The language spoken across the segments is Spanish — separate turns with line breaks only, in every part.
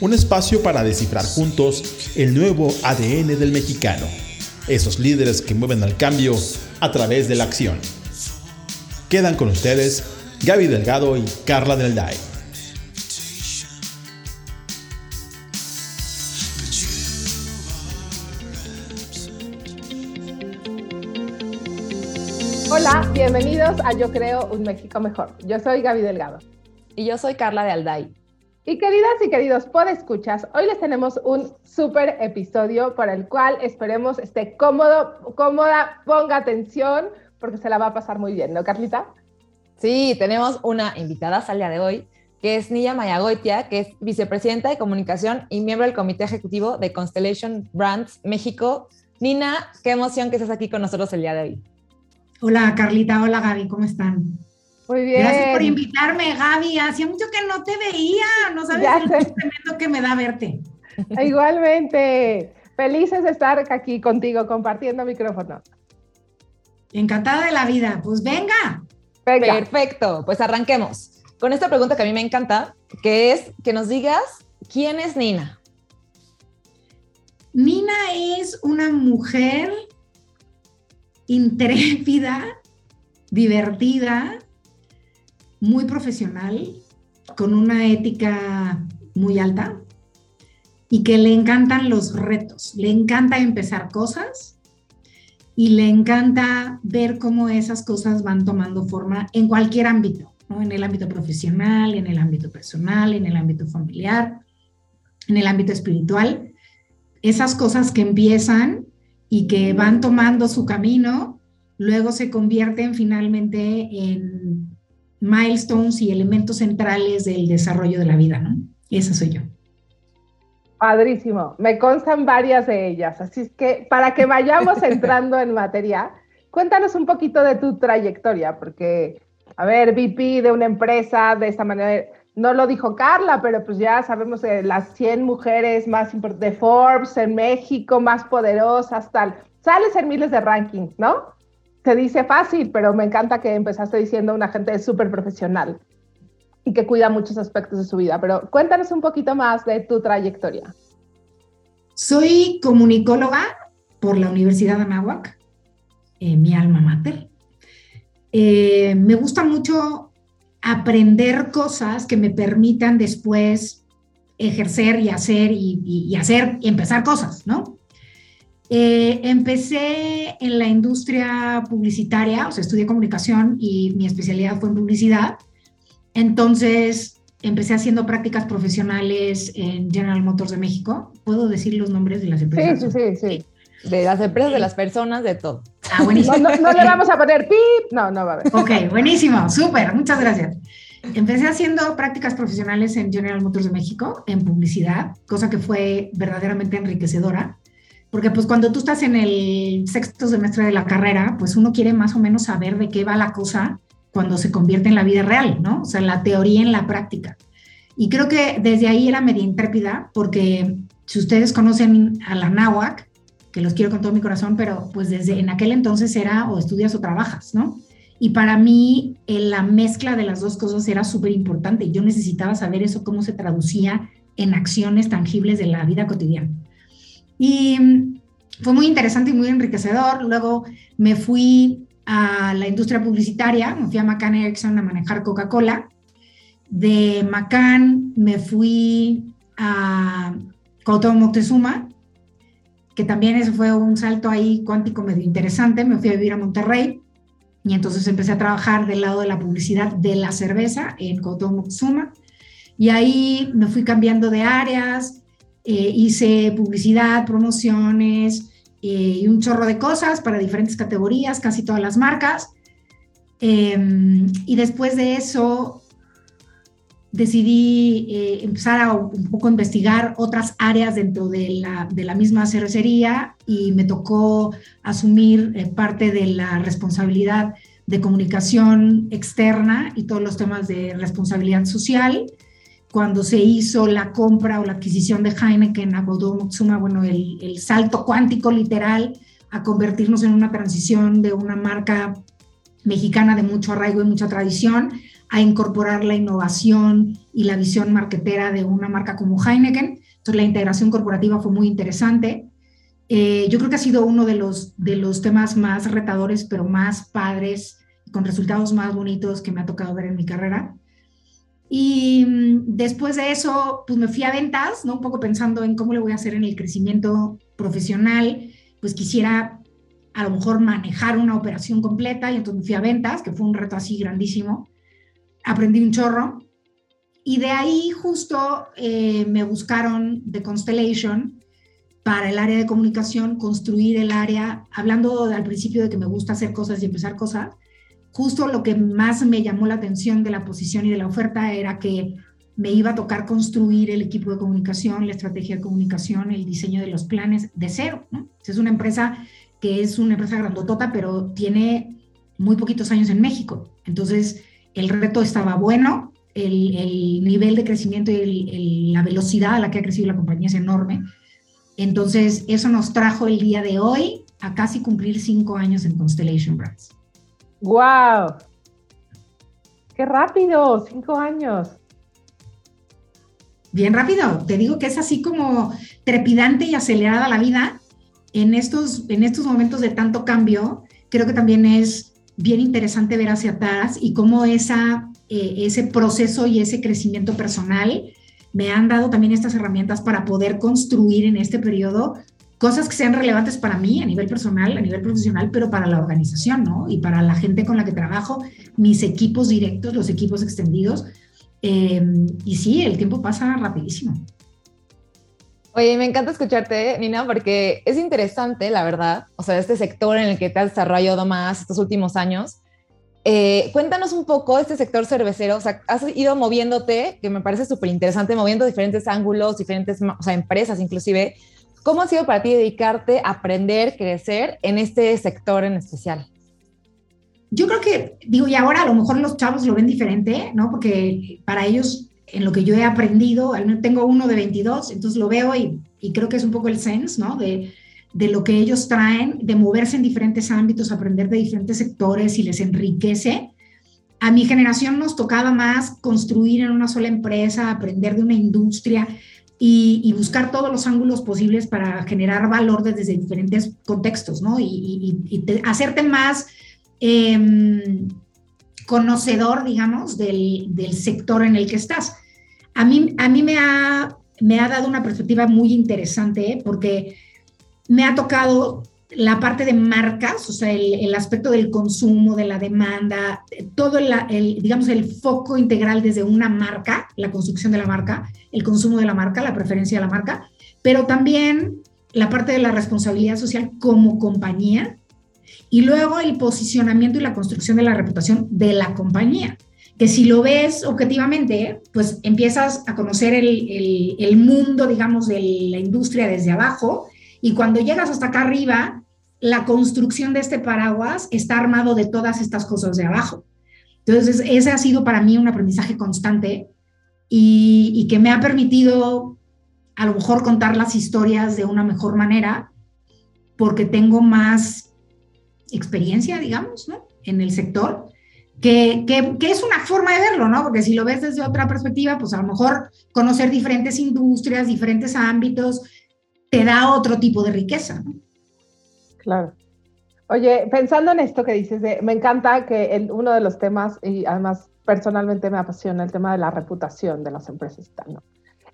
un espacio para descifrar juntos el nuevo ADN del mexicano, esos líderes que mueven al cambio a través de la acción. Quedan con ustedes Gaby Delgado y Carla Del Day.
Hola, bienvenidos a Yo Creo un México Mejor. Yo soy Gaby Delgado.
Y yo soy Carla de Alday.
Y queridas y queridos escuchas, hoy les tenemos un súper episodio para el cual esperemos esté cómodo, cómoda, ponga atención, porque se la va a pasar muy bien, ¿no, Carlita?
Sí, tenemos una invitada al día de hoy, que es Nilla Mayagoitia, que es vicepresidenta de comunicación y miembro del comité ejecutivo de Constellation Brands México. Nina, qué emoción que estés aquí con nosotros el día de hoy.
Hola Carlita, hola Gaby, ¿cómo están?
Muy bien.
Gracias por invitarme, Gaby. Hacía mucho que no te veía. No sabes el tremendo que me da verte.
Igualmente. Felices de estar aquí contigo compartiendo micrófono.
Encantada de la vida. Pues venga.
venga. Perfecto. Pues arranquemos con esta pregunta que a mí me encanta, que es que nos digas quién es Nina.
Nina es una mujer intrépida, divertida, muy profesional, con una ética muy alta y que le encantan los retos, le encanta empezar cosas y le encanta ver cómo esas cosas van tomando forma en cualquier ámbito, en el ámbito profesional, en el ámbito personal, en el ámbito familiar, en el ámbito espiritual. Esas cosas que empiezan y que van tomando su camino, luego se convierten finalmente en milestones y elementos centrales del desarrollo de la vida, ¿no? Esa soy yo.
Padrísimo, me constan varias de ellas, así es que para que vayamos entrando en materia, cuéntanos un poquito de tu trayectoria, porque, a ver, VP de una empresa de esta manera, no lo dijo Carla, pero pues ya sabemos que las 100 mujeres más importantes de Forbes en México, más poderosas, tal, sales en miles de rankings, ¿no? Se dice fácil, pero me encanta que empezaste diciendo una gente súper profesional y que cuida muchos aspectos de su vida. Pero cuéntanos un poquito más de tu trayectoria.
Soy comunicóloga por la Universidad de Anáhuac, eh, mi alma mater. Eh, me gusta mucho aprender cosas que me permitan después ejercer y hacer y, y hacer y empezar cosas, ¿no? Eh, empecé en la industria publicitaria, o sea, estudié comunicación y mi especialidad fue en publicidad. Entonces, empecé haciendo prácticas profesionales en General Motors de México. ¿Puedo decir los nombres de las empresas?
Sí, sí, sí.
De las empresas, de las personas, de todo.
Ah, buenísimo. No, no, le vamos a poner pip. No, no va a haber.
Ok, buenísimo, súper, muchas gracias. Empecé haciendo prácticas profesionales en General Motors de México, en publicidad, cosa que fue verdaderamente enriquecedora porque pues cuando tú estás en el sexto semestre de la carrera, pues uno quiere más o menos saber de qué va la cosa cuando se convierte en la vida real, ¿no? O sea, la teoría en la práctica. Y creo que desde ahí era media intrépida, porque si ustedes conocen a la náhuac, que los quiero con todo mi corazón, pero pues desde en aquel entonces era o estudias o trabajas, ¿no? Y para mí la mezcla de las dos cosas era súper importante. Yo necesitaba saber eso, cómo se traducía en acciones tangibles de la vida cotidiana. Y mm, fue muy interesante y muy enriquecedor. Luego me fui a la industria publicitaria, me fui a McCann Erickson a manejar Coca-Cola. De McCann me fui a Cuauhtémoc Moctezuma, que también eso fue un salto ahí cuántico medio interesante. Me fui a vivir a Monterrey y entonces empecé a trabajar del lado de la publicidad de la cerveza en Cuauhtémoc Moctezuma. Y ahí me fui cambiando de áreas, eh, hice publicidad, promociones eh, y un chorro de cosas para diferentes categorías, casi todas las marcas. Em, y después de eso decidí eh, empezar a un poco investigar otras áreas dentro de la, de la misma cervecería y me tocó asumir eh, parte de la responsabilidad de comunicación externa y todos los temas de responsabilidad social. Cuando se hizo la compra o la adquisición de Heineken a Godot Motsuma, bueno, el, el salto cuántico literal a convertirnos en una transición de una marca mexicana de mucho arraigo y mucha tradición a incorporar la innovación y la visión marketera de una marca como Heineken. Entonces, la integración corporativa fue muy interesante. Eh, yo creo que ha sido uno de los, de los temas más retadores, pero más padres, con resultados más bonitos que me ha tocado ver en mi carrera. Y mm, después de eso, pues me fui a ventas, ¿no? Un poco pensando en cómo le voy a hacer en el crecimiento profesional. Pues quisiera a lo mejor manejar una operación completa y entonces me fui a ventas, que fue un reto así grandísimo aprendí un chorro. Y de ahí justo eh, me buscaron de Constellation para el área de comunicación, construir el área, hablando al principio de que me gusta hacer cosas y empezar cosas, justo lo que más me llamó la atención de la posición y de la oferta era que me iba a tocar construir el equipo de comunicación, la estrategia de comunicación, el diseño de los planes de cero. Es una empresa que es una empresa grandotota, pero tiene muy poquitos años en México. Entonces, el reto estaba bueno, el, nivel de crecimiento y la velocidad a la que ha crecido la compañía es enorme. Entonces, eso nos trajo el día de hoy a casi cumplir cinco años en Constellation Brands.
¡Wow! ¡Qué rápido! Cinco años.
Bien rápido. Te digo que es así como trepidante y acelerada la vida. En estos, en estos momentos de tanto cambio, creo que también es bien interesante ver hacia atrás y cómo esa, eh, ese proceso y ese crecimiento personal me han dado también estas herramientas para poder construir en este periodo cosas que sean relevantes para mí a nivel personal, a nivel profesional, pero para la organización, ¿no? Y para la gente con la que trabajo, mis equipos directos, los equipos extendidos. Eh, y sí, el tiempo pasa rapidísimo.
Oye, me encanta escucharte, Nina, porque es interesante, la verdad, o sea, este sector en el que te has desarrollado más estos últimos años. Eh, cuéntanos un poco este sector cervecero, o sea, has ido moviéndote, que me parece súper interesante, moviendo diferentes ángulos, diferentes, o sea, empresas inclusive. ¿Cómo ha sido para ti dedicarte a aprender, crecer en este sector en especial?
Yo creo que, digo, y ahora a lo mejor los chavos lo ven diferente, ¿no? Porque para ellos en lo que yo he aprendido, tengo uno de 22, entonces lo veo y, creo que es un poco el sense, ¿no? De, de, lo que ellos traen, de moverse en diferentes ámbitos, aprender de diferentes sectores y les enriquece. A mi generación nos tocaba más construir en una sola empresa, aprender de una industria y, buscar todos los ángulos posibles para generar valor desde diferentes contextos, ¿no? Y, hacerte más... Em, conocedor, digamos, del, sector en el que estás a mí, a mí me, ha, me ha dado una perspectiva muy interesante porque me ha tocado la parte de marcas, o sea, el, aspecto del consumo, de la demanda, todo el, digamos, el foco integral desde una marca, la construcción de la marca, el consumo de la marca, la preferencia de la marca, pero también la parte de la responsabilidad social como compañía y luego el posicionamiento y la construcción de la reputación de la compañía que si lo ves objetivamente, pues empiezas a conocer el, el, mundo, digamos, de la industria desde abajo y cuando llegas hasta acá arriba, la construcción de este paraguas está armado de todas estas cosas de abajo. Entonces, ese ha sido para mí un aprendizaje constante y, que me ha permitido a lo mejor contar las historias de una mejor manera porque tengo más experiencia, digamos, ¿no? En el sector que, que, es una forma de verlo, ¿no? Porque si lo ves desde otra perspectiva, pues a lo mejor conocer diferentes industrias, diferentes ámbitos, te da otro tipo de riqueza, ¿no?
Claro. Oye, pensando en esto que dices, me encanta que uno de los temas, y además personalmente me apasiona el tema de la reputación de las empresas. ¿no?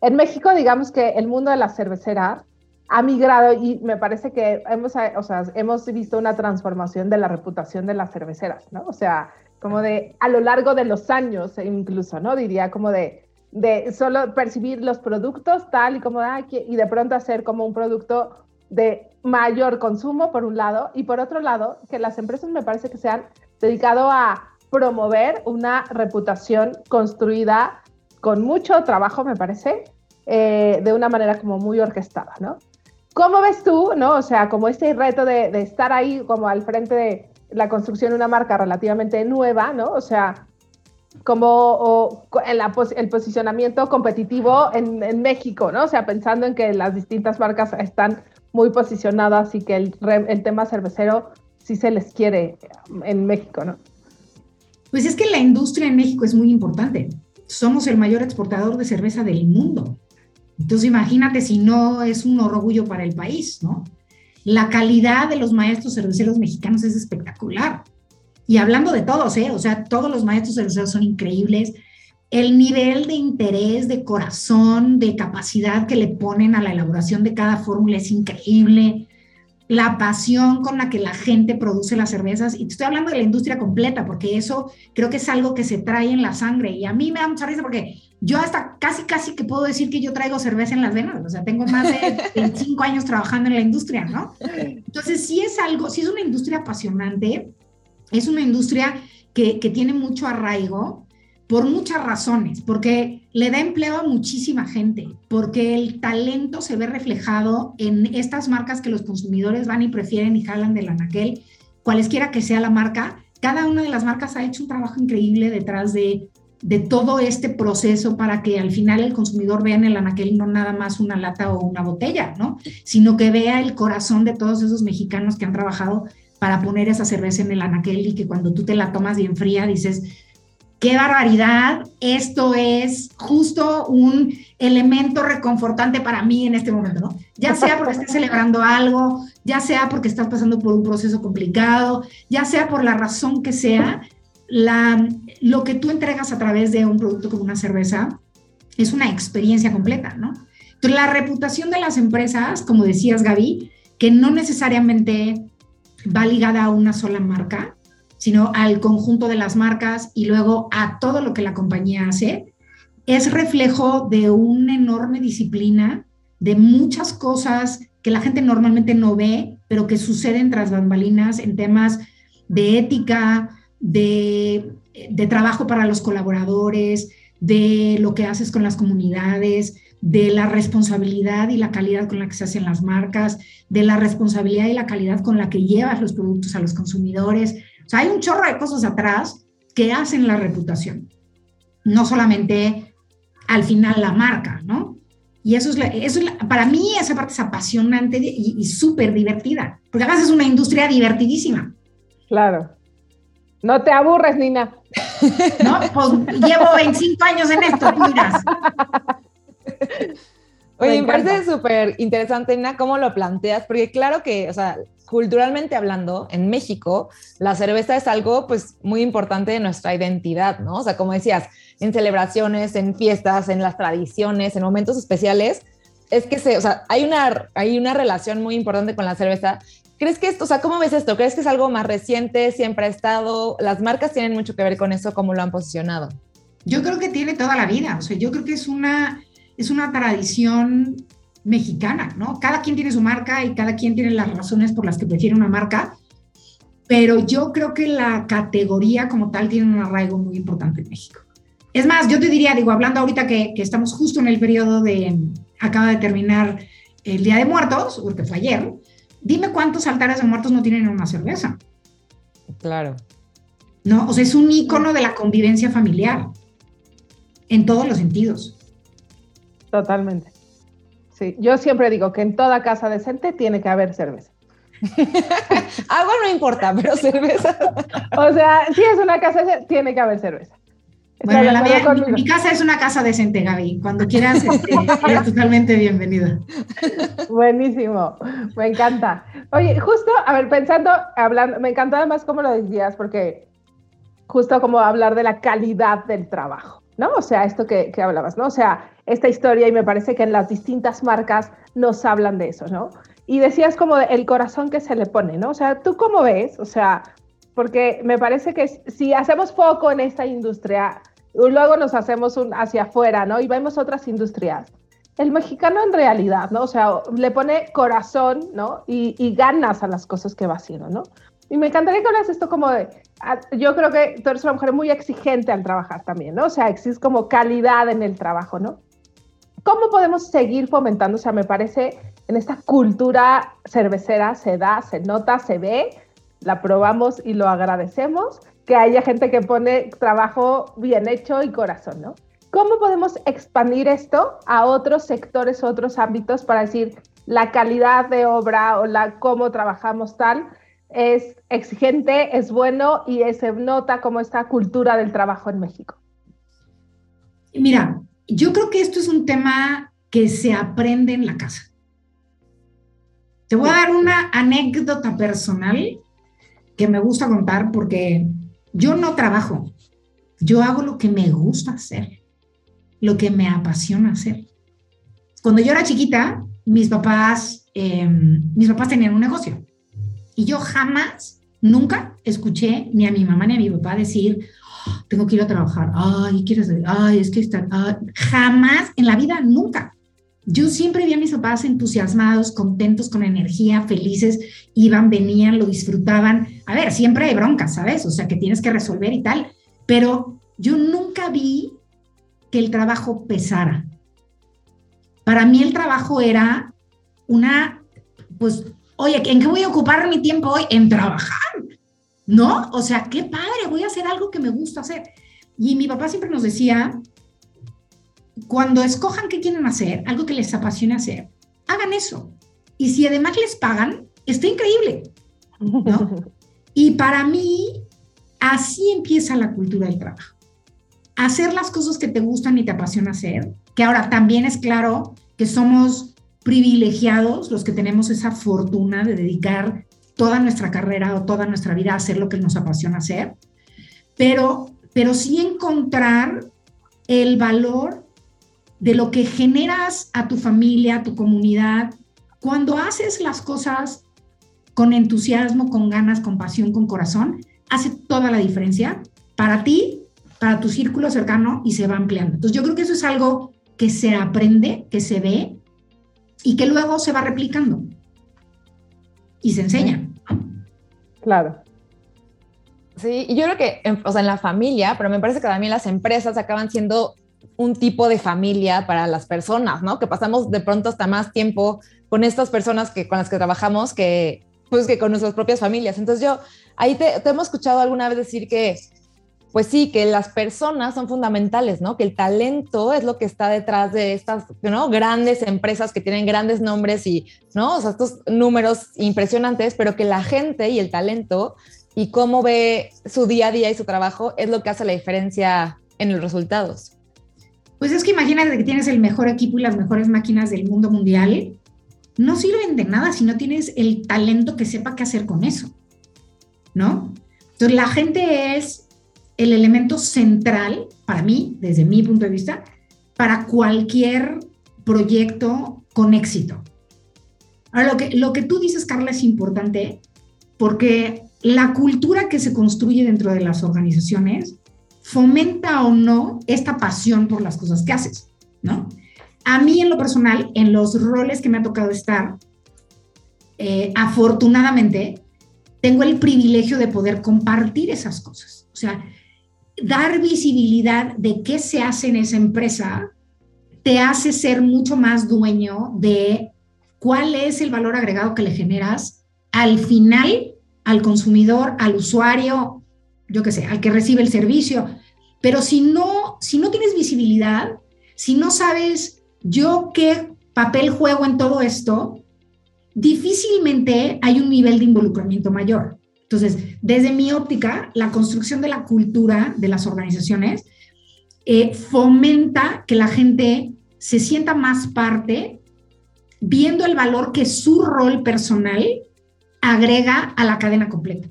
En México, digamos que el mundo de la cervecera ha migrado y me parece que hemos, o sea, hemos visto una transformación de la reputación de las cerveceras, ¿no? O sea, como de a lo largo de los años incluso, ¿no? Diría como de, de solo percibir los productos tal y como, ah, y de pronto hacer como un producto de mayor consumo por un lado y por otro lado que las empresas me parece que se han dedicado a promover una reputación construida con mucho trabajo, me parece, eh, de una manera como muy orquestada, ¿no? ¿Cómo ves tú, no? O sea, como este reto de, de estar ahí como al frente de la construcción de una marca relativamente nueva, ¿no? O sea, como el posicionamiento competitivo en, en, México, ¿no? O sea, pensando en que las distintas marcas están muy posicionadas y que el, el tema cervecero sí se les quiere en México, ¿no?
Pues es que la industria en México es muy importante. Somos el mayor exportador de cerveza del mundo. Entonces imagínate si no es un orgullo para el país, ¿no? La calidad de los maestros cerveceros mexicanos es espectacular. Y hablando de todos, ¿eh? O sea, todos los maestros cerveceros son increíbles. El nivel de interés, de corazón, de capacidad que le ponen a la elaboración de cada fórmula es increíble la pasión con la que la gente produce las cervezas. Y te estoy hablando de la industria completa, porque eso creo que es algo que se trae en la sangre. Y a mí me da mucha risa porque yo hasta casi, casi que puedo decir que yo traigo cerveza en las venas. O sea, tengo más de 25 años trabajando en la industria, ¿no? Entonces, sí es algo, sí es una industria apasionante, es una industria que, que tiene mucho arraigo por muchas razones, porque le da empleo a muchísima gente, porque el talento se ve reflejado en estas marcas que los consumidores van y prefieren y jalan del anaquel, cualesquiera que sea la marca. Cada una de las marcas ha hecho un trabajo increíble detrás de, de todo este proceso para que al final el consumidor vea en el anaquel no nada más una lata o una botella, ¿no? Sino que vea el corazón de todos esos mexicanos que han trabajado para poner esa cerveza en el anaquel y que cuando tú te la tomas bien fría dices, qué barbaridad, esto es justo un elemento reconfortante para mí en este momento, ¿no? Ya sea porque estés celebrando algo, ya sea porque estás pasando por un proceso complicado, ya sea por la razón que sea, la, lo que tú entregas a través de un producto como una cerveza es una experiencia completa, ¿no? Entonces, la reputación de las empresas, como decías, Gaby, que no necesariamente va ligada a una sola marca, sino al conjunto de las marcas y luego a todo lo que la compañía hace, es reflejo de una enorme disciplina, de muchas cosas que la gente normalmente no ve, pero que suceden tras bambalinas en temas de ética, de, de trabajo para los colaboradores, de lo que haces con las comunidades, de la responsabilidad y la calidad con la que se hacen las marcas, de la responsabilidad y la calidad con la que llevas los productos a los consumidores sea, hay un chorro de cosas atrás que hacen la reputación, no solamente al final la marca, ¿no? Y eso es, eso para mí esa parte es apasionante y, súper divertida, porque además es una industria divertidísima.
Claro. No te aburres, Nina.
No, pues llevo 25 años en esto, miras.
Oye, me, parece súper interesante, Nina, cómo lo planteas, porque claro que, o sea, culturalmente hablando, en México, la cerveza es algo pues muy importante de nuestra identidad, ¿no? O sea, como decías, en celebraciones, en fiestas, en las tradiciones, en momentos especiales, es que se, o sea, hay una, hay una relación muy importante con la cerveza. ¿Crees que esto, o sea, cómo ves esto? ¿Crees que es algo más reciente, siempre ha estado? ¿Las marcas tienen mucho que ver con eso? ¿Cómo lo han posicionado?
Yo creo que tiene toda la vida, o sea, yo creo que es una, es una tradición mexicana, ¿no? Cada quien tiene su marca y cada quien tiene las razones por las que prefiere una marca, pero yo creo que la categoría como tal tiene un arraigo muy importante en México. Es más, yo te diría, digo, hablando ahorita que, que estamos justo en el periodo de, acaba de terminar el Día de Muertos, porque fue ayer, dime cuántos altares de muertos no tienen una cerveza.
Claro.
No, o sea, es un icono de la convivencia familiar, en todos los sentidos.
Totalmente. Sí, yo siempre digo que en toda casa decente tiene que haber cerveza.
Agua no importa, pero cerveza.
o sea, si es una casa, tiene que haber cerveza.
Bueno, la mía, mi, casa es una casa decente, Gaby. Cuando quieras, este, eres totalmente bienvenida.
Buenísimo, me encanta. Oye, justo, a ver, pensando, hablando, me encantó además cómo lo decías, porque justo como hablar de la calidad del trabajo, ¿no? O sea, esto que, que hablabas, ¿no? O sea, esta historia y me parece que en las distintas marcas nos hablan de eso, ¿no? Y decías como el corazón que se le pone, ¿no? O sea, ¿tú cómo ves? O sea, porque me parece que si hacemos foco en esta industria, luego nos hacemos un hacia afuera, ¿no? Y vemos otras industrias. El mexicano en realidad, ¿no? O sea, le pone corazón, ¿no? Y, y ganas a las cosas que va haciendo, ¿no? Y me encantaría que hablas esto como de, ah, yo creo que tú eres una mujer muy exigente al trabajar también, ¿no? O sea, existe como calidad en el trabajo, ¿no? ¿Cómo podemos seguir fomentando? O sea, me parece en esta cultura cervecera se da, se nota, se ve, la probamos y lo agradecemos, que haya gente que pone trabajo bien hecho y corazón, ¿no? ¿Cómo podemos expandir esto a otros sectores, otros ámbitos para decir la calidad de obra o la cómo trabajamos tal es exigente, es bueno y se nota como esta cultura del trabajo en México?
Mira, yo creo que esto es un tema que se aprende en la casa. Te voy a dar una anécdota personal que me gusta contar porque yo no trabajo, yo hago lo que me gusta hacer, lo que me apasiona hacer. Cuando yo era chiquita, mis papás, em, mis papás tenían un negocio y yo jamás, nunca escuché ni a mi mamá ni a mi papá decir, tengo que ir a trabajar, ay, quieres, ay, es que está, jamás en la vida, nunca. Yo siempre vi a mis papás entusiasmados, contentos, con energía, felices, iban, venían, lo disfrutaban. A ver, siempre hay broncas, ¿sabes? O sea, que tienes que resolver y tal, pero yo nunca vi que el trabajo pesara. Para mí el trabajo era una, pues, oye, ¿en qué voy a ocupar mi tiempo hoy? En trabajar, ¿no? O sea, qué padre, voy a hacer algo que me gusta hacer. Y mi papá siempre nos decía, cuando escojan qué quieren hacer, algo que les apasione hacer, hagan eso. Y si además les pagan, está increíble. ¿no? Y para mí, así empieza la cultura del trabajo. Hacer las cosas que te gustan y te apasiona hacer, que ahora también es claro que somos privilegiados los que tenemos esa fortuna de dedicar toda nuestra carrera o toda nuestra vida hacer lo que nos apasiona hacer, pero, pero sí encontrar el valor de lo que generas a tu familia, a tu comunidad, cuando haces las cosas con entusiasmo, con ganas, con pasión, con corazón, hace toda la diferencia para ti, para tu círculo cercano y se va ampliando. Entonces yo creo que eso es algo que se aprende, que se ve y que luego se va replicando y se enseña.
Claro.
Sí, y yo creo que, o sea, en la familia, pero me parece que también las empresas acaban siendo un tipo de familia para las personas, ¿no? Que pasamos de pronto hasta más tiempo con estas personas que con las que trabajamos que pues que con nuestras propias familias. Entonces yo ahí te, hemos escuchado alguna vez decir que pues sí, que las personas son fundamentales, ¿no? Que el talento es lo que está detrás de estas, ¿no? Grandes empresas que tienen grandes nombres y, ¿no? O sea, estos números impresionantes, pero que la gente y el talento y cómo ve su día a día y su trabajo es lo que hace la diferencia en los resultados.
Pues es que imagínate que tienes el mejor equipo y las mejores máquinas del mundo mundial. No sirven de nada si no tienes el talento que sepa qué hacer con eso. ¿No? Entonces la gente es el elemento central para mí, desde mi punto de vista, para cualquier proyecto con éxito. Ahora, lo que, lo que tú dices, Carla, es importante porque la cultura que se construye dentro de las organizaciones fomenta o no esta pasión por las cosas que haces, ¿no? A mí en lo personal, en los roles que me ha tocado estar, eh, afortunadamente, tengo el privilegio de poder compartir esas cosas. O sea, dar visibilidad de qué se hace en esa empresa te hace ser mucho más dueño de cuál es el valor agregado que le generas al final al consumidor, al usuario, yo qué sé, al que recibe el servicio. Pero si no, si no tienes visibilidad, si no sabes yo qué papel juego en todo esto, difícilmente hay un nivel de involucramiento mayor. Entonces, desde mi óptica, la construcción de la cultura de las organizaciones eh, fomenta que la gente se sienta más parte, viendo el valor que su rol personal agrega a la cadena completa.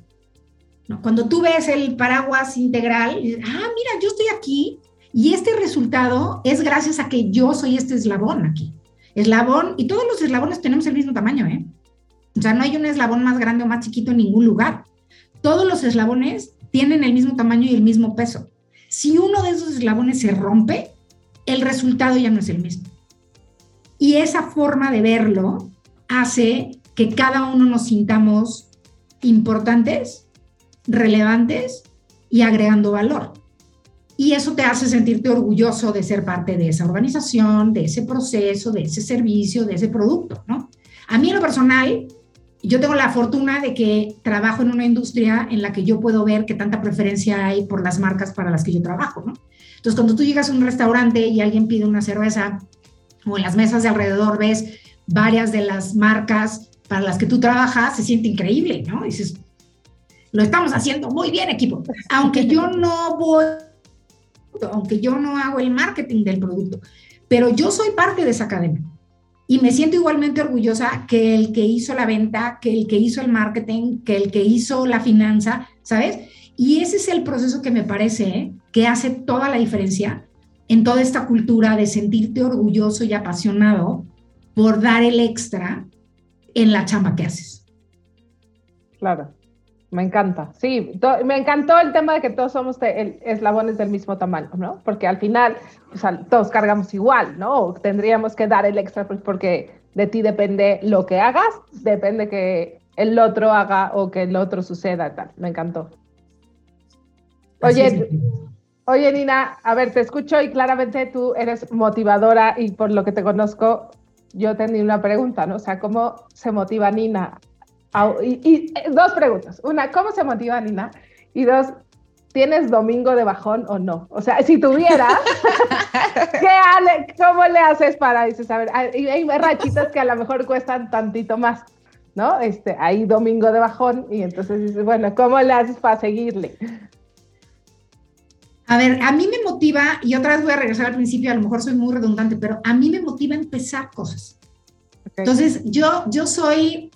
Cuando tú ves el paraguas integral, ah, mira, yo estoy aquí y este resultado es gracias a que yo soy este eslabón aquí. Eslabón, y todos los eslabones tenemos el mismo tamaño, ¿eh? O sea, no hay un eslabón más grande o más chiquito en ningún lugar. Todos los eslabones tienen el mismo tamaño y el mismo peso. Si uno de esos eslabones se rompe, el resultado ya no es el mismo. Y esa forma de verlo hace que cada uno nos sintamos importantes, relevantes y agregando valor. Y eso te hace sentirte orgulloso de ser parte de esa organización, de ese proceso, de ese servicio, de ese producto, ¿no? A mí en lo personal, yo tengo la fortuna de que trabajo en una industria en la que yo puedo ver qué tanta preferencia hay por las marcas para las que yo trabajo, ¿no? Entonces, cuando tú llegas a un restaurante y alguien pide una cerveza o en las mesas de alrededor ves varias de las marcas para las que tú trabajas, se siente increíble, ¿no? Dices, lo estamos haciendo muy bien, equipo. Aunque yo no voy, aunque yo no hago el marketing del producto, pero yo soy parte de esa cadena. Y me siento igualmente orgullosa que el que hizo la venta, que el que hizo el marketing, que el que hizo la finanza, ¿sabes? Y ese es el proceso que me parece que hace toda la diferencia en toda esta cultura de sentirte orgulloso y apasionado por dar el extra en la chamba que haces.
Claro, me encanta. Sí, me encantó el tema de que todos somos eslabones del mismo tamaño, ¿no? Porque al final todos cargamos igual, ¿no? Tendríamos que dar el extra pues, porque de ti depende lo que hagas, depende que el otro haga o que el otro suceda, tal. Me encantó. Oye, Oye, Nina, a ver, te escucho y claramente tú eres motivadora y por lo que te conozco, yo tenía una pregunta, ¿no? O sea, ¿cómo se motiva Nina? Y, eh, dos preguntas. Una, ¿cómo se motiva Nina? Y dos, ¿tienes domingo de bajón o no? O sea, si tuvieras, ¿qué, ¿cómo le haces para, dices, a ver, hay, hay rachitas que a lo mejor cuestan tantito más, ¿no? Este, hay domingo de bajón y entonces dices, bueno, ¿cómo le haces para seguirle?
A ver, a mí me motiva, y otra vez voy a regresar al principio, a lo mejor soy muy redundante, pero a mí me motiva empezar cosas. Entonces, yo, yo soy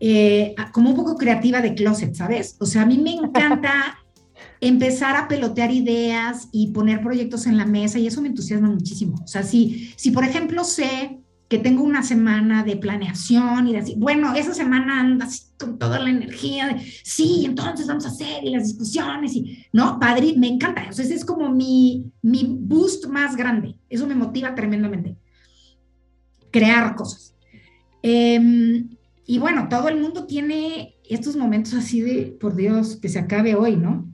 eh, como un poco creativa de closet, ¿sabes? O sea, a mí me encanta empezar a pelotear ideas y poner proyectos en la mesa y eso me entusiasma muchísimo. O sea, si, si por ejemplo sé que tengo una semana de planeación y de así, bueno, esa semana andas con toda la energía de, sí, entonces vamos a hacer y las discusiones y, ¿no? Padre, me encanta. O sea, ese es como mi, mi boost más grande. Eso me motiva tremendamente. Crear cosas. Em, y bueno, todo el mundo tiene estos momentos así de, por Dios, que se acabe hoy, ¿no?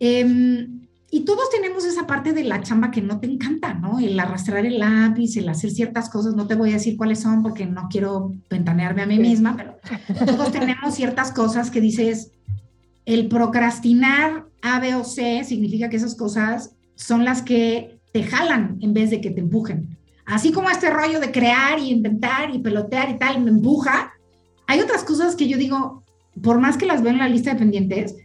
Eh, y todos tenemos esa parte de la chamba que no te encanta, ¿no? El arrastrar el lápiz, el hacer ciertas cosas, no te voy a decir cuáles son porque no quiero ventanearme a mí misma, pero todos tenemos ciertas cosas que dices, el procrastinar A, B o C significa que esas cosas son las que te jalan en vez de que te empujen. Así como este rollo de crear y inventar y pelotear y tal me empuja, hay otras cosas que yo digo, por más que las veo en la lista de pendientes,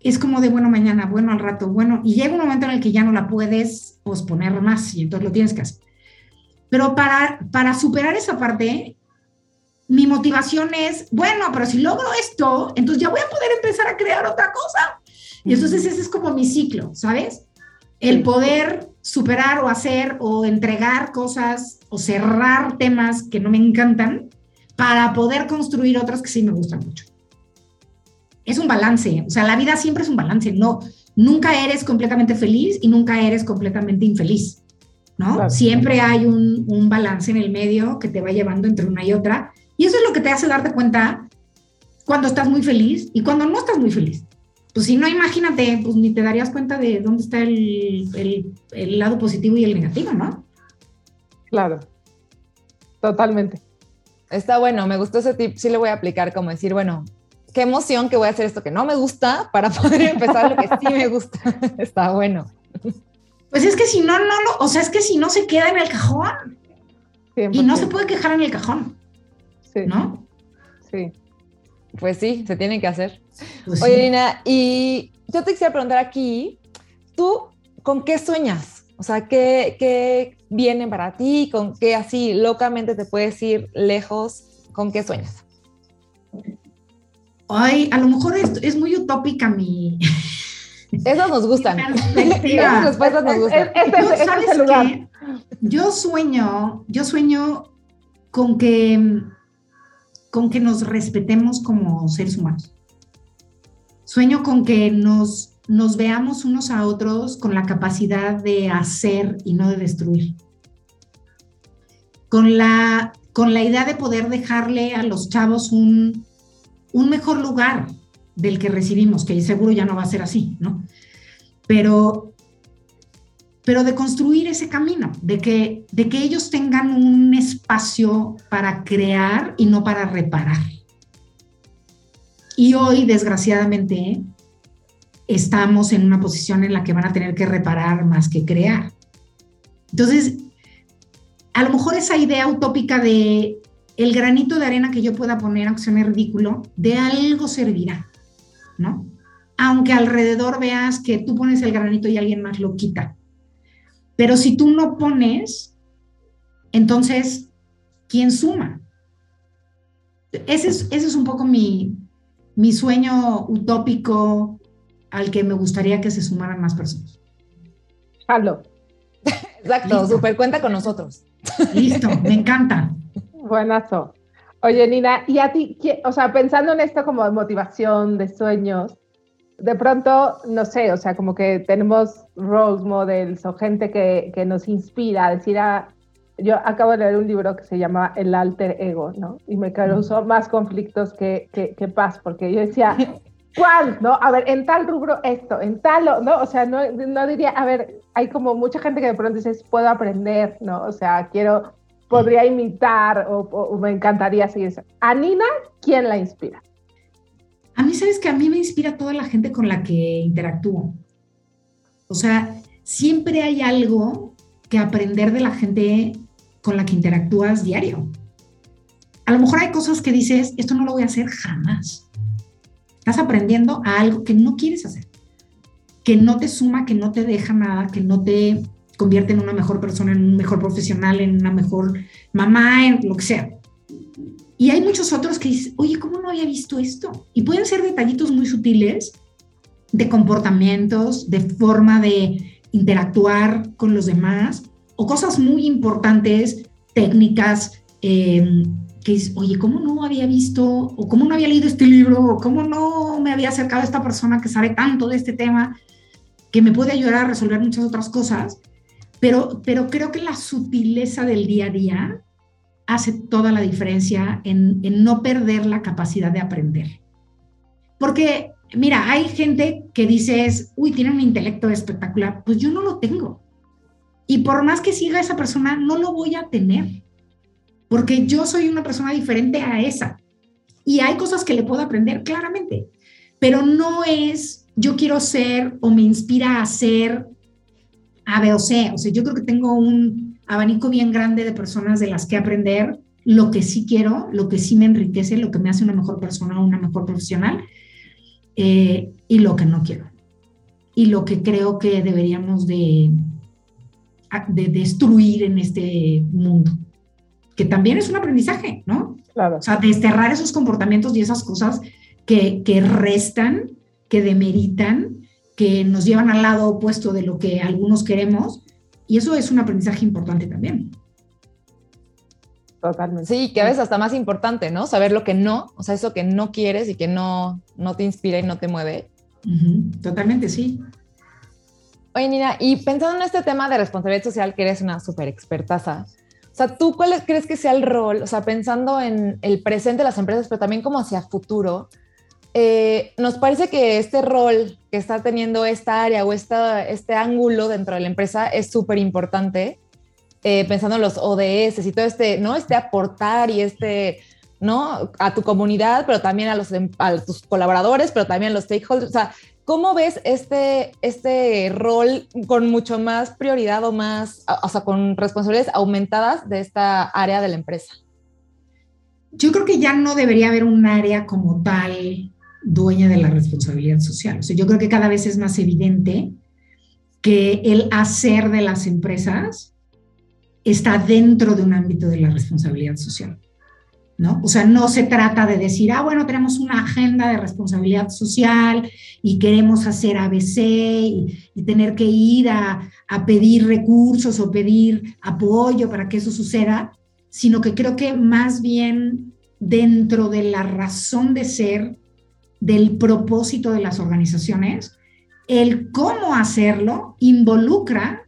es como de bueno mañana, bueno al rato, bueno, y llega un momento en el que ya no la puedes posponer más y entonces lo tienes que hacer. Pero para, para superar esa parte, mi motivación es, bueno, pero si logro esto, entonces ya voy a poder empezar a crear otra cosa. Y entonces ese es como mi ciclo, ¿sabes? El poder superar o hacer o entregar cosas o cerrar temas que no me encantan para poder construir otros que sí me gustan mucho es un balance, o sea, la vida siempre es un balance, no, nunca eres completamente feliz y nunca eres completamente infeliz, ¿no? Siempre hay un, un, balance en el medio que te va llevando entre una y otra, y eso es lo que te hace darte cuenta cuando estás muy feliz y cuando no estás muy feliz. Pues si no, imagínate, pues ni te darías cuenta de dónde está el, el, el lado positivo y el negativo, ¿no?
Claro, totalmente.
Está bueno, me gustó ese tip, sí le voy a aplicar como decir, bueno, qué emoción que voy a hacer esto que no me gusta para poder empezar lo que sí me gusta. Está bueno.
Pues es que si no, no lo, o sea, es que si no se queda en el cajón. Y no se puede quejar en el cajón. Sí. ¿No?
Sí.
Pues sí, se tiene que hacer. Pues Oye, Lina, y yo te quisiera preguntar aquí, ¿tú con qué sueñas? O sea, ¿qué, ¿qué viene para ti? ¿Con qué así locamente te puedes ir lejos? ¿Con qué sueñas?
Ay, a lo mejor es, muy utópica mi...
Esas nos gustan. Esas respuestas nos gustan.
¿Sabes Yo sueño, yo sueño con que, con que nos respetemos como seres humanos. Sueño con que nos, nos veamos unos a otros con la capacidad de hacer y no de destruir. Con la, con la idea de poder dejarle a los chavos un, un mejor lugar del que recibimos, que seguro ya no va a ser así, ¿no? Pero, pero de construir ese camino, de que, de que ellos tengan un espacio para crear y no para reparar. Y hoy, desgraciadamente, estamos en una posición en la que van a tener que reparar más que crear. Entonces, a lo mejor esa idea utópica de el granito de arena que yo pueda poner, aunque suene ridículo, de algo servirá, ¿no? Aunque alrededor veas que tú pones el granito y alguien más lo quita. Pero si tú no pones, entonces, ¿quién suma? Ese es, ese es un poco mi, mi sueño utópico al que me gustaría que se sumaran más personas.
Halo.
Exacto, súper cuenta con nosotros.
Listo, me encanta.
Buenazo. Oye, Nina, y a ti, o sea, pensando en esto como de motivación, de sueños, de pronto, no sé, o sea, como que tenemos role models o gente que, que nos inspira a decir, ah, yo acabo de leer un libro que se llama El alter ego, ¿no? Y me causó más conflictos que, que, que paz, porque yo decía, ¿cuál? ¿No? A ver, en tal rubro esto, en tal, ¿no? O sea, no, no diría, a ver, hay como mucha gente que de pronto dice, puedo aprender, ¿no? O sea, quiero podría imitar o, me encantaría seguir eso. A Nina, ¿quién la inspira?
A mí, sabes que a mí me inspira toda la gente con la que interactúo. O sea, siempre hay algo que aprender de la gente con la que interactúas diario. A lo mejor hay cosas que dices, esto no lo voy a hacer jamás. Estás aprendiendo a algo que no quieres hacer, que no te suma, que no te deja nada, que no te convierte en una mejor persona, en un mejor profesional, en una mejor mamá, en lo que sea. Y hay muchos otros que dicen, oye, ¿cómo no había visto esto? Y pueden ser detallitos muy sutiles de comportamientos, de forma de interactuar con los demás, o cosas muy importantes, técnicas, eh, que es, oye, ¿cómo no había visto, o cómo no había leído este libro, o cómo no me había acercado a esta persona que sabe tanto de este tema, que me puede ayudar a resolver muchas otras cosas? Pero, pero creo que la sutileza del día a día hace toda la diferencia en, en no perder la capacidad de aprender. Porque, mira, hay gente que dices, uy, tiene un intelecto espectacular, pues yo no lo tengo. Y por más que siga esa persona, no lo voy a tener, porque yo soy una persona diferente a esa. Y hay cosas que le puedo aprender claramente, pero no es yo quiero ser o me inspira a ser a, B o C. O sea, yo creo que tengo un abanico bien grande de personas de las que aprender lo que sí quiero, lo que sí me enriquece, lo que me hace una mejor persona o una mejor profesional, eh, y lo que no quiero. Y lo que creo que deberíamos de, de destruir en este mundo, que también es un aprendizaje, ¿no?
Claro.
O sea, desterrar esos comportamientos y esas cosas que, que restan, que demeritan que nos llevan al lado opuesto de lo que algunos queremos, y eso es un aprendizaje importante también.
Totalmente. Sí, que a veces hasta más importante, ¿no? Saber lo que no, o sea, eso que no quieres y que no, no te inspira y no te mueve.
Totalmente, sí.
Oye, Nina, y pensando en este tema de responsabilidad social, que eres una súper expertaza, sea, ¿tú cuál crees que sea el rol? O sea, pensando en el presente de las empresas, pero también como hacia futuro, eh, nos parece que este rol que está teniendo esta área o esta, este ángulo dentro de la empresa es súper importante, eh, pensando en los ODS y todo este, ¿no? Este aportar y este, ¿no? A tu comunidad, pero también a, los, a tus colaboradores, pero también a los stakeholders. O sea, ¿cómo ves este, este rol con mucho más prioridad o más, o sea, con responsabilidades aumentadas de esta área de la empresa?
Yo creo que ya no debería haber un área como tal dueña de la responsabilidad social. O sea, yo creo que cada vez es más evidente que el hacer de las empresas está dentro de un ámbito de la responsabilidad social. ¿No? O sea, no se trata de decir, ah, bueno, tenemos una agenda de responsabilidad social y queremos hacer ABC y, tener que ir a, a, pedir recursos o pedir apoyo para que eso suceda, sino que creo que más bien dentro de la razón de ser del propósito de las organizaciones, el cómo hacerlo involucra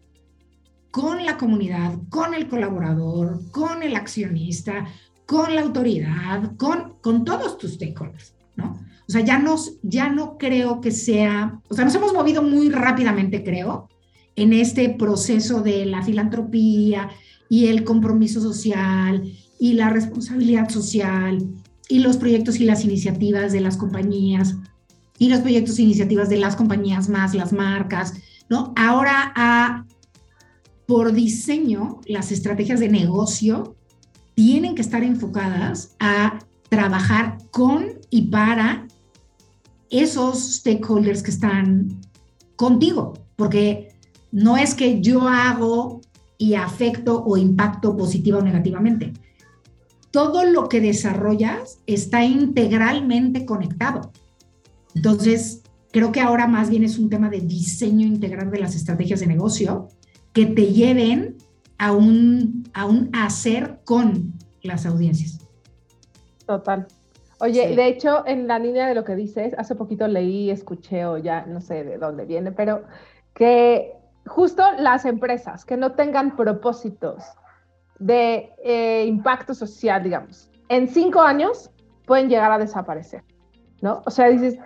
con la comunidad, con el colaborador, con el accionista, con la autoridad, con, con todos tus stakeholders, ¿no? O sea, ya, nos, ya no creo que sea, o sea, nos hemos movido muy rápidamente, creo, en este proceso de la filantropía y el compromiso social y la responsabilidad social y los proyectos y las iniciativas de las compañías y los proyectos e iniciativas de las compañías más las marcas, ¿no? Ahora, a, por diseño, las estrategias de negocio tienen que estar enfocadas a trabajar con y para esos stakeholders que están contigo, porque no es que yo hago y afecto o impacto positiva o negativamente. Todo lo que desarrollas está integralmente conectado. Entonces, creo que ahora más bien es un tema de diseño integral de las estrategias de negocio que te lleven a un, a un hacer con las audiencias.
Total. Oye, de hecho, en la línea de lo que dices, hace poquito leí, escuché o ya no sé de dónde viene, pero que justo las empresas que no tengan propósitos de eh, impacto social, digamos, en cinco años pueden llegar a desaparecer, ¿no? O sea, dices,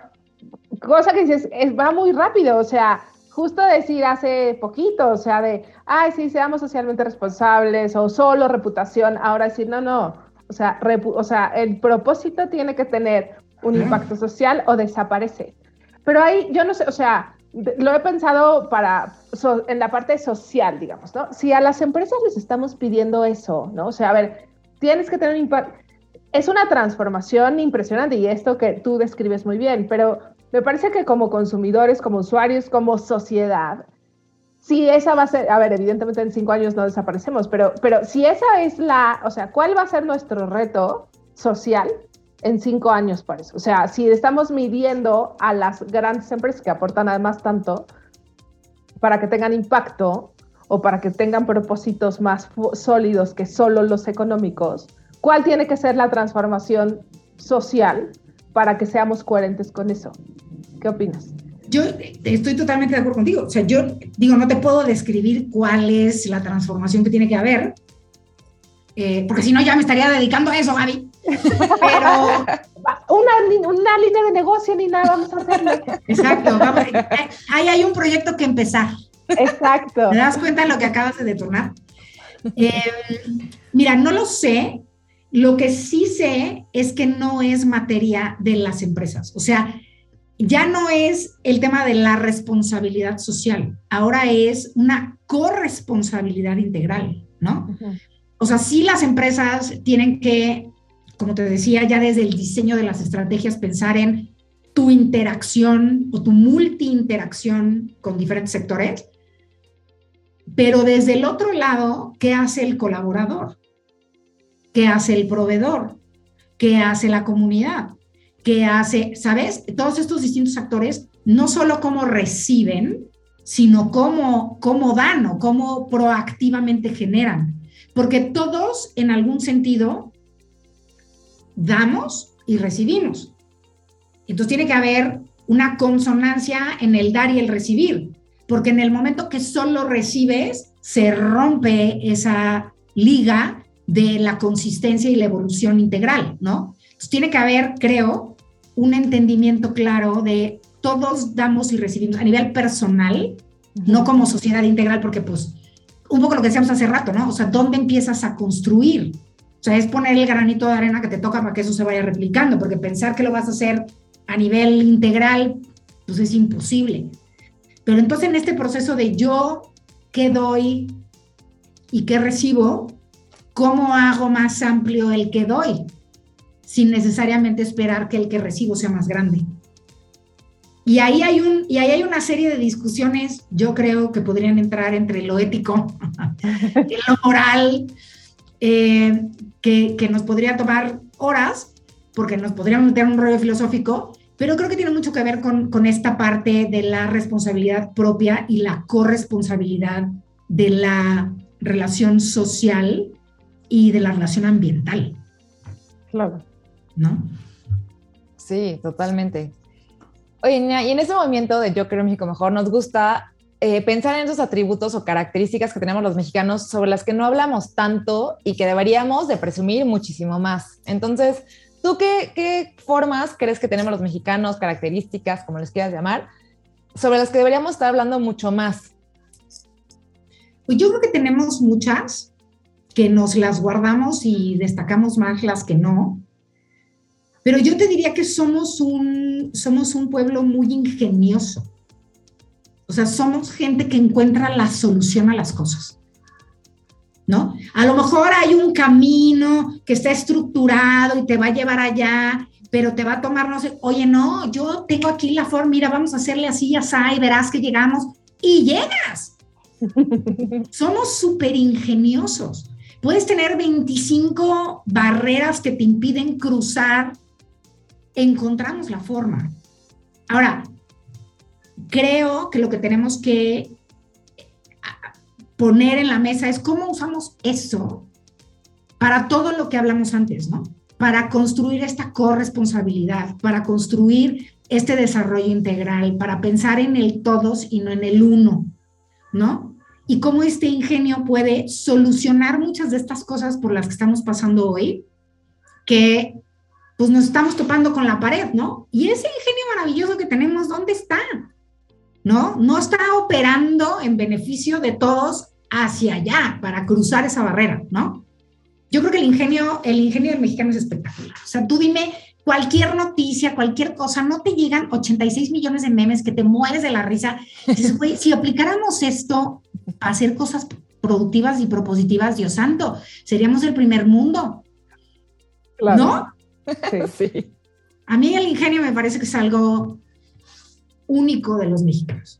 cosa que dices, es, va muy rápido, o sea, justo decir hace poquito, o sea, de, ay, sí, seamos socialmente responsables o solo reputación, ahora decir, no, no, o sea, o sea, el propósito tiene que tener un impacto social o desaparece. Pero ahí, yo no sé, o sea, lo he pensado para, en la parte social, digamos, ¿no? Si a las empresas les estamos pidiendo eso, ¿no? O sea, a ver, tienes que tener un impacto. Es una transformación impresionante y esto que tú describes muy bien, pero me parece que como consumidores, como usuarios, como sociedad, si esa va a ser, a ver, evidentemente en cinco años no desaparecemos, pero, pero si esa es la, o sea, ¿cuál va a ser nuestro reto social en cinco años para eso? O sea, si estamos midiendo a las grandes empresas que aportan además tanto para que tengan impacto o para que tengan propósitos más sólidos que solo los económicos, ¿cuál tiene que ser la transformación social para que seamos coherentes con eso? ¿Qué opinas?
yo estoy totalmente de acuerdo contigo. O sea, yo digo, no te puedo describir cuál es la transformación que tiene que haber, eh, porque si no ya me estaría dedicando a eso, Gaby. Pero...
Una, una línea de negocio ni nada vamos a hacerle.
Exacto, ahí hay un proyecto que empezar.
Exacto.
¿Te das cuenta de lo que acabas de detonar? Eh, mira, no lo sé. Lo que sí sé es que no es materia de las empresas. O sea, ya no es el tema de la responsabilidad social, ahora es una corresponsabilidad integral, ¿no? O sea, sí las empresas tienen que, como te decía, ya desde el diseño de las estrategias, pensar en tu interacción o tu multi-interacción con diferentes sectores, pero desde el otro lado, ¿qué hace el colaborador? ¿Qué hace el proveedor? ¿Qué hace la comunidad? Que hace, ¿sabes? Todos estos distintos actores, no solo cómo reciben, sino cómo, cómo dan o cómo proactivamente generan. Porque todos, en algún sentido, damos y recibimos. Entonces tiene que haber una consonancia en el dar y el recibir, porque en el momento que solo recibes, se rompe esa liga de la consistencia y la evolución integral, ¿no? Entonces tiene que haber, creo, un entendimiento claro de todos damos y recibimos a nivel personal, no como sociedad integral, porque pues un poco lo que decíamos hace rato, ¿no? O sea, ¿dónde empiezas a construir? O sea, es poner el granito de arena que te toca para que eso se vaya replicando, porque pensar que lo vas a hacer a nivel integral, pues es imposible. Pero entonces en este proceso de yo, ¿qué doy y qué recibo? ¿Cómo hago más amplio el que doy? Sin necesariamente esperar que el que recibo sea más grande. Y ahí hay, un, y ahí hay una serie de discusiones, yo creo que podrían entrar entre lo ético y lo moral, eh, que, que, nos podría tomar horas, porque nos podríamos meter un rollo filosófico, pero creo que tiene mucho que ver con, con esta parte de la responsabilidad propia y la corresponsabilidad de la relación social y de la relación ambiental.
Claro.
¿No?
Sí, totalmente. Oye, y en ese movimiento de Yo creo México mejor, nos gusta eh, pensar en esos atributos o características que tenemos los mexicanos sobre las que no hablamos tanto y que deberíamos de presumir muchísimo más. Entonces, ¿tú qué, qué formas crees que tenemos los mexicanos, características, como les quieras llamar, sobre las que deberíamos estar hablando mucho más?
Pues yo creo que tenemos muchas que nos las guardamos y destacamos más las que no. Pero yo te diría que somos un, somos un pueblo muy ingenioso. O sea, somos gente que encuentra la solución a las cosas. ¿No? A lo mejor hay un camino que está estructurado y te va a llevar allá, pero te va a tomar, no sé, oye, no, yo tengo aquí la forma, mira, vamos a hacerle así, así, y verás que llegamos y llegas. Somos súper ingeniosos. Puedes tener 25 barreras que te impiden cruzar. Encontramos la forma. Ahora, creo que lo que tenemos que poner en la mesa es cómo usamos eso para todo lo que hablamos antes, ¿no? Para construir esta corresponsabilidad, para construir este desarrollo integral, para pensar en el todos y no en el uno, ¿no? Y cómo este ingenio puede solucionar muchas de estas cosas por las que estamos pasando hoy, que pues nos estamos topando con la pared, ¿no? Y ese ingenio maravilloso que tenemos, ¿dónde está? ¿No? No está operando en beneficio de todos hacia allá para cruzar esa barrera, ¿no? Yo creo que el ingenio, el ingenio del mexicano es espectacular. O sea, tú dime cualquier noticia, cualquier cosa, no te llegan 86 millones de memes que te mueres de la risa. si aplicáramos esto a hacer cosas productivas y propositivas, Dios santo, seríamos el primer mundo. ¿No? Sí. A mí el ingenio me parece que es algo único de los mexicanos.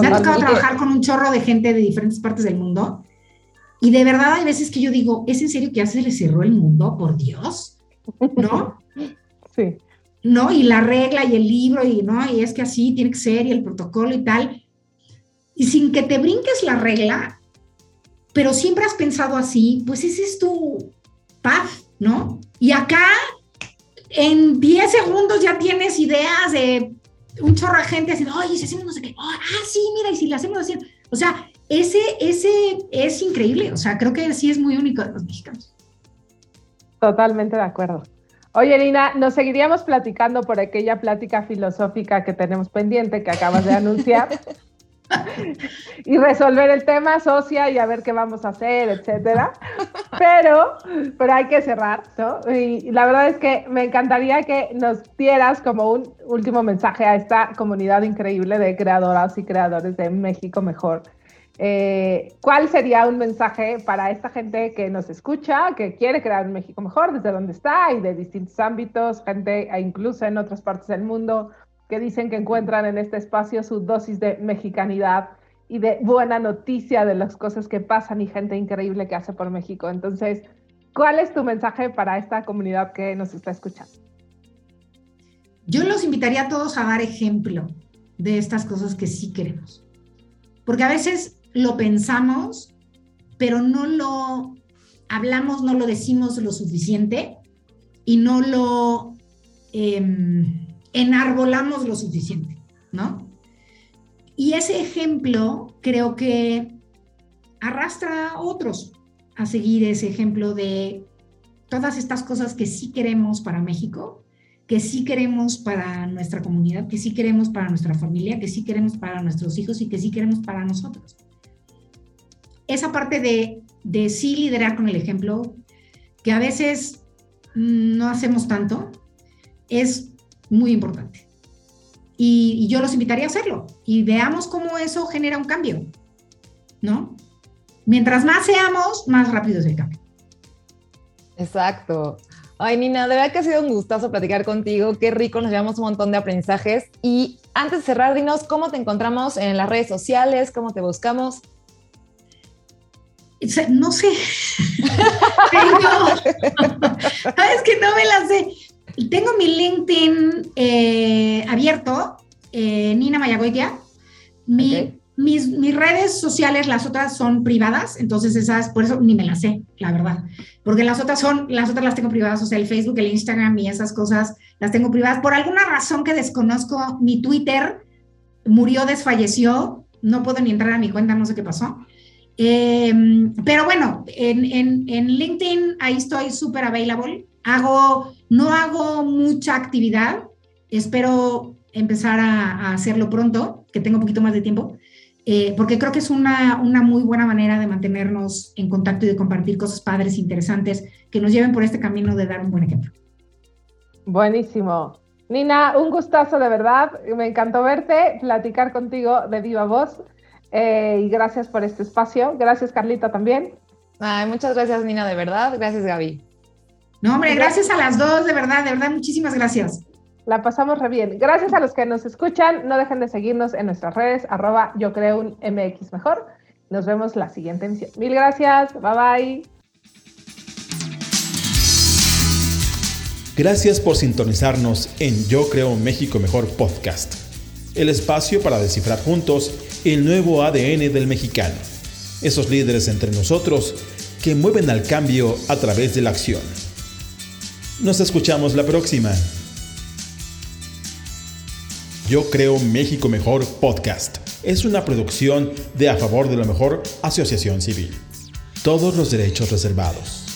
Me ha tocado trabajar con un chorro de gente de diferentes partes del mundo y de verdad hay veces que yo digo, ¿es en serio que ya se le cerró el mundo? Por Dios. ¿no?
Sí.
¿No? Y la regla y el libro y, ¿no? Y es que así tiene que ser y el protocolo y tal. Y sin que te brinques la regla, pero siempre has pensado así, pues ese es tu paz, ¿no? Y acá, en 10 segundos ya tienes ideas de un chorro de gente así, oye, si hacemos no sé qué, ah, sí, mira, y si le hacemos así. O sea, ese, ese es increíble, o sea, creo que sí es muy único de los mexicanos.
Totalmente de acuerdo. Oye, Nina, nos seguiríamos platicando por aquella plática filosófica que tenemos pendiente que acabas de anunciar y resolver el tema socia y a ver qué vamos a hacer, etcétera. Pero, pero hay que cerrar, ¿no? Y la verdad es que me encantaría que nos dieras como un último mensaje a esta comunidad increíble de creadoras y creadores de México Mejor eh, ¿Cuál sería un mensaje para esta gente que nos escucha, que quiere crear un México mejor desde donde está y de distintos ámbitos, gente e incluso en otras partes del mundo que dicen que encuentran en este espacio su dosis de mexicanidad y de buena noticia de las cosas que pasan y gente increíble que hace por México? Entonces, ¿cuál es tu mensaje para esta comunidad que nos está escuchando?
Yo los invitaría a todos a dar ejemplo de estas cosas que sí queremos. Porque a veces lo pensamos, pero no lo hablamos, no lo decimos lo suficiente y no lo em, enarbolamos lo suficiente, ¿no? Y ese ejemplo creo que arrastra a otros a seguir ese ejemplo de todas estas cosas que sí queremos para México, que sí queremos para nuestra comunidad, que sí queremos para nuestra familia, que sí queremos para nuestros hijos y que sí queremos para nosotros esa parte de, de sí liderar con el ejemplo, que a veces no hacemos tanto, es muy importante. Y, yo los invitaría a hacerlo y veamos cómo eso genera un cambio, ¿no? Mientras más seamos, más rápido es el cambio.
Exacto. Ay, Nina, de verdad que ha sido un gustazo platicar contigo. Qué rico, nos llevamos un montón de aprendizajes. Y antes de cerrar, dinos cómo te encontramos en las redes sociales, cómo te buscamos.
No sé. Sabes que no me la sé. Tengo mi LinkedIn eh, abierto, eh, Nina Mayagoitia. mis, mis, redes sociales, las otras son privadas, entonces esas, por eso ni me las sé, la verdad. Porque las otras son, las otras las tengo privadas, o sea, el Facebook, el Instagram y esas cosas las tengo privadas. Por alguna razón que desconozco, mi Twitter murió, desfalleció, no puedo ni entrar a mi cuenta, no sé qué pasó. Em, pero bueno, en, en, LinkedIn ahí estoy súper available hago, no hago mucha actividad, espero empezar a, hacerlo pronto, que tengo un poquito más de tiempo, eh, porque creo que es una, una muy buena manera de mantenernos en contacto y de compartir cosas padres, interesantes, que nos lleven por este camino de dar un buen ejemplo.
Buenísimo. Nina, un gustazo de verdad. Me encantó verte, platicar contigo de viva voz. Eh, y gracias por este espacio. Gracias, Carlita, también.
Ay, muchas gracias, Nina, de verdad. Gracias, Gaby.
No, hombre, gracias a las dos, de verdad, de verdad, muchísimas gracias.
La pasamos re bien. Gracias a los que nos escuchan. No dejen de seguirnos en nuestras redes, arroba yo creo un MX mejor. Nos vemos la siguiente emisión. Mil gracias. Bye bye.
Gracias por sintonizarnos en Yo Creo México Mejor Podcast, el espacio para descifrar juntos el nuevo ADN del mexicano, esos líderes entre nosotros que mueven al cambio a través de la acción. Nos escuchamos la próxima. Yo Creo México Mejor Podcast es una producción de A Favor de lo Mejor Asociación Civil. Todos los derechos reservados.